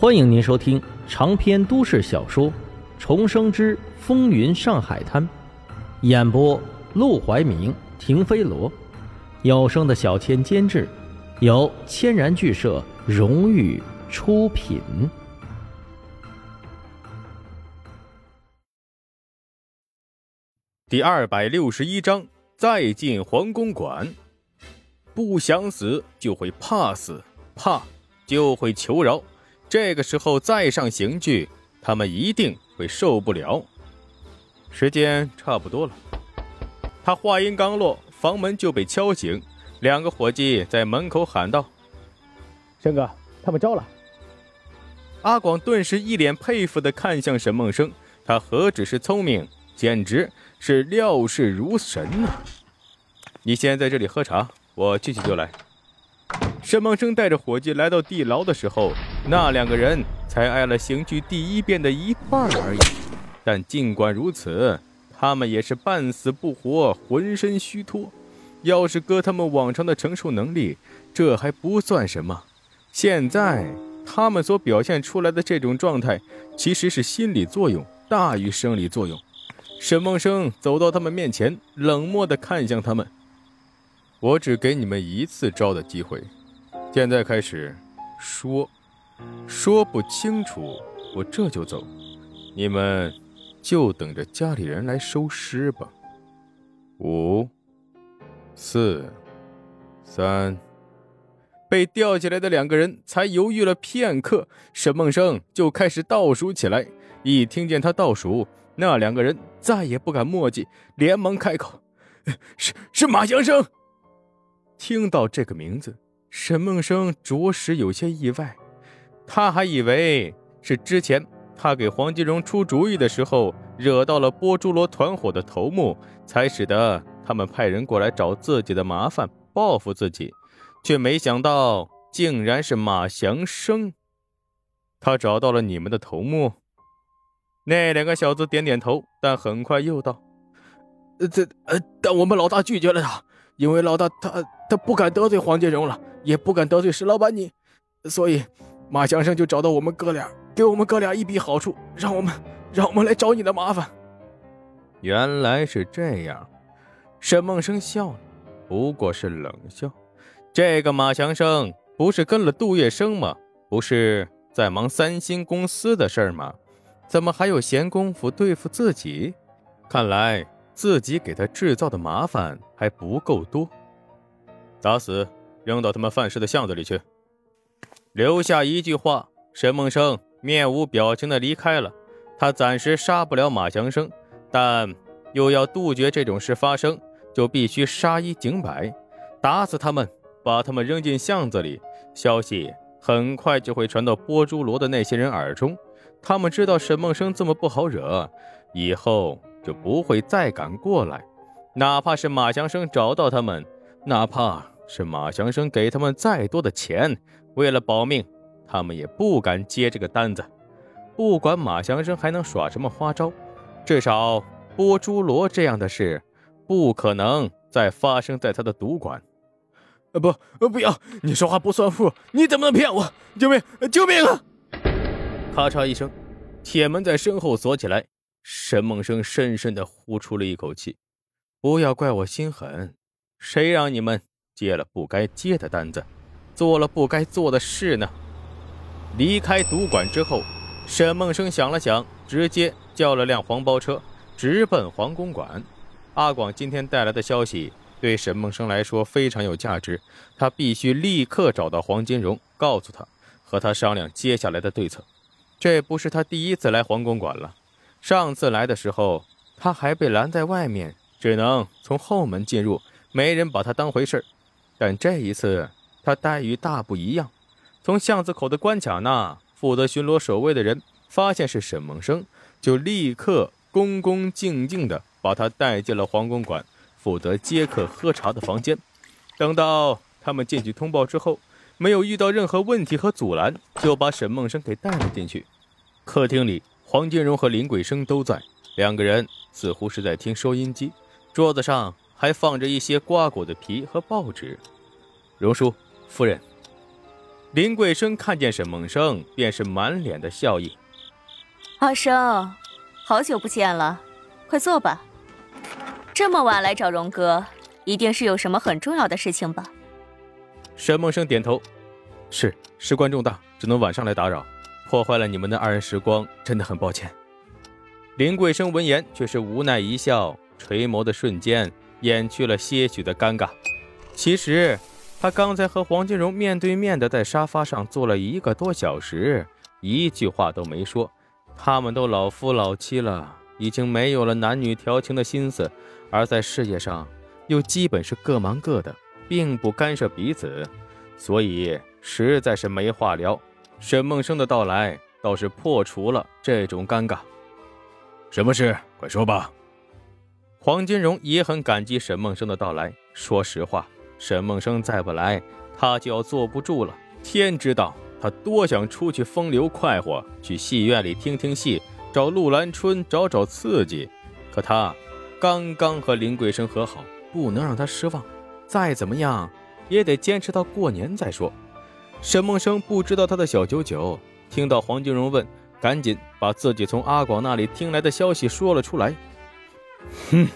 欢迎您收听长篇都市小说《重生之风云上海滩》，演播：陆怀明、停飞罗，有声的小千监制，由千然剧社荣誉出品。第二百六十一章：再进皇宫馆。不想死就会怕死，怕就会求饶。这个时候再上刑具，他们一定会受不了。时间差不多了，他话音刚落，房门就被敲醒。两个伙计在门口喊道：“生哥，他们招了。”阿广顿时一脸佩服的看向沈梦生，他何止是聪明，简直是料事如神呐！你先在这里喝茶，我去去就来。沈梦生带着伙计来到地牢的时候，那两个人才挨了刑具第一遍的一半而已。但尽管如此，他们也是半死不活，浑身虚脱。要是搁他们往常的承受能力，这还不算什么。现在他们所表现出来的这种状态，其实是心理作用大于生理作用。沈梦生走到他们面前，冷漠地看向他们：“我只给你们一次招的机会。”现在开始，说，说不清楚，我这就走。你们就等着家里人来收尸吧。五、四、三，被吊起来的两个人才犹豫了片刻，沈梦生就开始倒数起来。一听见他倒数，那两个人再也不敢墨迹，连忙开口：“是是马祥生。”听到这个名字。沈梦生着实有些意外，他还以为是之前他给黄金荣出主意的时候惹到了波珠罗团伙的头目，才使得他们派人过来找自己的麻烦报复自己，却没想到竟然是马祥生。他找到了你们的头目。那两个小子点点头，但很快又道：“，这呃，但我们老大拒绝了他，因为老大他他不敢得罪黄金荣了。”也不敢得罪石老板你，所以马强生就找到我们哥俩，给我们哥俩一笔好处，让我们让我们来找你的麻烦。原来是这样，沈梦生笑了，不过是冷笑。这个马强生不是跟了杜月笙吗？不是在忙三星公司的事儿吗？怎么还有闲工夫对付自己？看来自己给他制造的麻烦还不够多。打死！扔到他们犯事的巷子里去。留下一句话，沈梦生面无表情的离开了。他暂时杀不了马祥生，但又要杜绝这种事发生，就必须杀一儆百，打死他们，把他们扔进巷子里。消息很快就会传到波珠罗的那些人耳中。他们知道沈梦生这么不好惹，以后就不会再敢过来。哪怕是马祥生找到他们，哪怕……是马祥生给他们再多的钱，为了保命，他们也不敢接这个单子。不管马祥生还能耍什么花招，至少波珠罗这样的事不可能再发生在他的赌馆。呃，不，不要！你说话不算数！你怎么能骗我？救命！救命啊！咔嚓一声，铁门在身后锁起来。沈梦生深深的呼出了一口气。不要怪我心狠，谁让你们……接了不该接的单子，做了不该做的事呢。离开赌馆之后，沈梦生想了想，直接叫了辆黄包车，直奔皇宫馆。阿广今天带来的消息对沈梦生来说非常有价值，他必须立刻找到黄金荣，告诉他，和他商量接下来的对策。这不是他第一次来皇宫馆了，上次来的时候，他还被拦在外面，只能从后门进入，没人把他当回事儿。但这一次，他待遇大不一样。从巷子口的关卡那，负责巡逻守卫的人发现是沈梦生，就立刻恭恭敬敬地把他带进了皇宫馆负责接客喝茶的房间。等到他们进去通报之后，没有遇到任何问题和阻拦，就把沈梦生给带了进去。客厅里，黄金荣和林桂生都在，两个人似乎是在听收音机。桌子上。还放着一些瓜果的皮和报纸。荣叔，夫人，林桂生看见沈梦生，便是满脸的笑意。阿生，好久不见了，快坐吧。这么晚来找荣哥，一定是有什么很重要的事情吧？沈梦生点头，是，事关重大，只能晚上来打扰，破坏了你们的二人时光，真的很抱歉。林桂生闻言却是无奈一笑，垂眸的瞬间掩去了些许的尴尬。其实。他刚才和黄金荣面对面的在沙发上坐了一个多小时，一句话都没说。他们都老夫老妻了，已经没有了男女调情的心思，而在事业上又基本是各忙各的，并不干涉彼此，所以实在是没话聊。沈梦生的到来倒是破除了这种尴尬。什么事？快说吧。黄金荣也很感激沈梦生的到来。说实话。沈梦生再不来，他就要坐不住了。天知道他多想出去风流快活，去戏院里听听戏，找陆兰春找找刺激。可他刚刚和林桂生和好，不能让他失望。再怎么样也得坚持到过年再说。沈梦生不知道他的小九九，听到黄金荣问，赶紧把自己从阿广那里听来的消息说了出来。哼，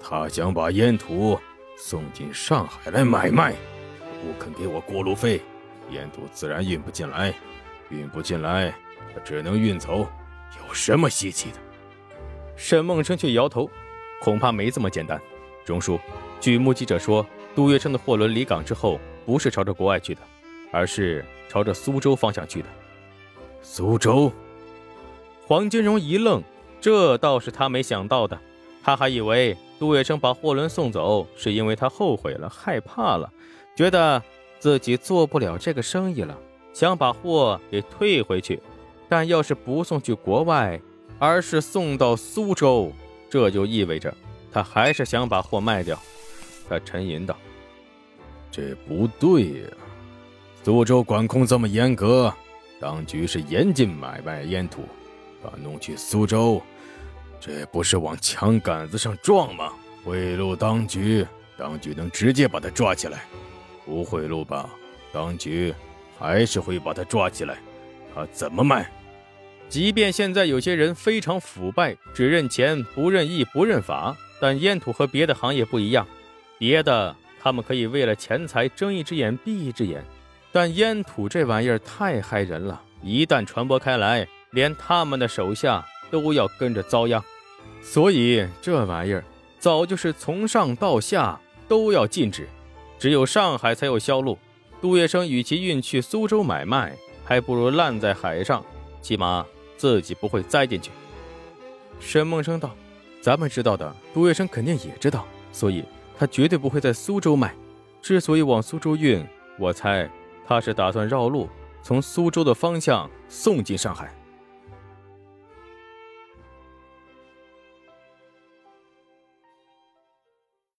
他想把烟土。送进上海来买卖，不肯给我过路费，烟土自然运不进来，运不进来，他只能运走。有什么稀奇的？沈梦生却摇头，恐怕没这么简单。荣叔，据目击者说，杜月笙的货轮离港之后，不是朝着国外去的，而是朝着苏州方向去的。苏州？黄金荣一愣，这倒是他没想到的，他还以为。杜月笙把货轮送走，是因为他后悔了，害怕了，觉得自己做不了这个生意了，想把货给退回去。但要是不送去国外，而是送到苏州，这就意味着他还是想把货卖掉。他沉吟道：“这不对呀，苏州管控这么严格，当局是严禁买卖烟土，把弄去苏州。”这不是往枪杆子上撞吗？贿赂当局，当局能直接把他抓起来；不贿赂吧，当局还是会把他抓起来。他怎么卖？即便现在有些人非常腐败，只认钱不认义不认法，但烟土和别的行业不一样。别的他们可以为了钱财睁一只眼闭一只眼，但烟土这玩意儿太害人了，一旦传播开来，连他们的手下都要跟着遭殃。所以这玩意儿早就是从上到下都要禁止，只有上海才有销路。杜月笙与其运去苏州买卖，还不如烂在海上，起码自己不会栽进去。沈梦生道：“咱们知道的，杜月笙肯定也知道，所以他绝对不会在苏州卖。之所以往苏州运，我猜他是打算绕路，从苏州的方向送进上海。”